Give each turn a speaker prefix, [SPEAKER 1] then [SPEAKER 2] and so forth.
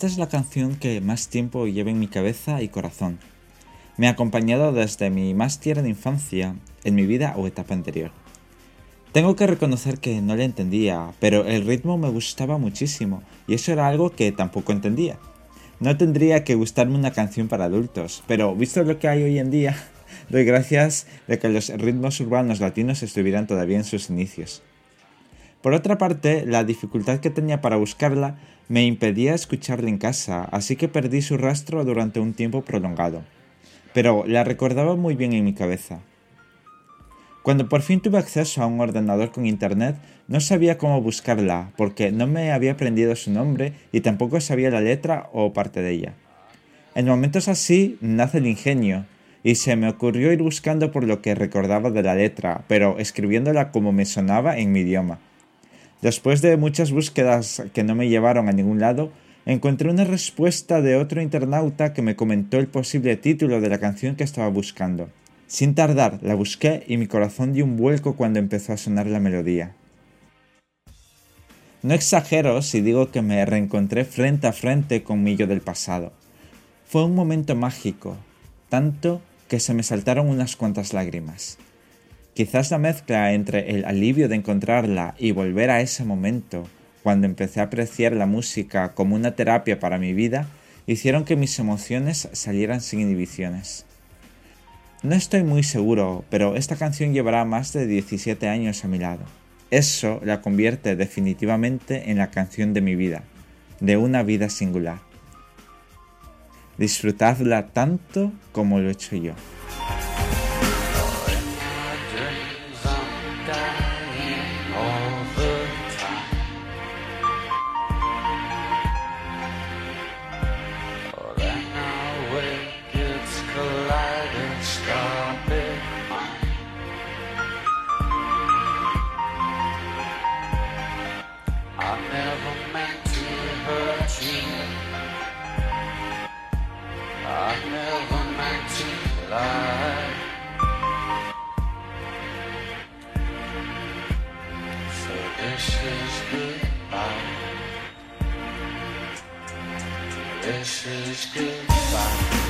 [SPEAKER 1] Esta es la canción que más tiempo lleva en mi cabeza y corazón. Me ha acompañado desde mi más tierna infancia, en mi vida o etapa anterior. Tengo que reconocer que no la entendía, pero el ritmo me gustaba muchísimo y eso era algo que tampoco entendía. No tendría que gustarme una canción para adultos, pero visto lo que hay hoy en día, doy gracias de que los ritmos urbanos latinos estuvieran todavía en sus inicios. Por otra parte, la dificultad que tenía para buscarla me impedía escucharla en casa, así que perdí su rastro durante un tiempo prolongado. Pero la recordaba muy bien en mi cabeza. Cuando por fin tuve acceso a un ordenador con internet, no sabía cómo buscarla, porque no me había aprendido su nombre y tampoco sabía la letra o parte de ella. En momentos así nace el ingenio, y se me ocurrió ir buscando por lo que recordaba de la letra, pero escribiéndola como me sonaba en mi idioma. Después de muchas búsquedas que no me llevaron a ningún lado, encontré una respuesta de otro internauta que me comentó el posible título de la canción que estaba buscando. Sin tardar, la busqué y mi corazón dio un vuelco cuando empezó a sonar la melodía. No exagero si digo que me reencontré frente a frente con mi yo del pasado. Fue un momento mágico, tanto que se me saltaron unas cuantas lágrimas. Quizás la mezcla entre el alivio de encontrarla y volver a ese momento, cuando empecé a apreciar la música como una terapia para mi vida, hicieron que mis emociones salieran sin inhibiciones. No estoy muy seguro, pero esta canción llevará más de 17 años a mi lado. Eso la convierte definitivamente en la canción de mi vida, de una vida singular. Disfrutadla tanto como lo he hecho yo.
[SPEAKER 2] All This is goodbye. This is goodbye.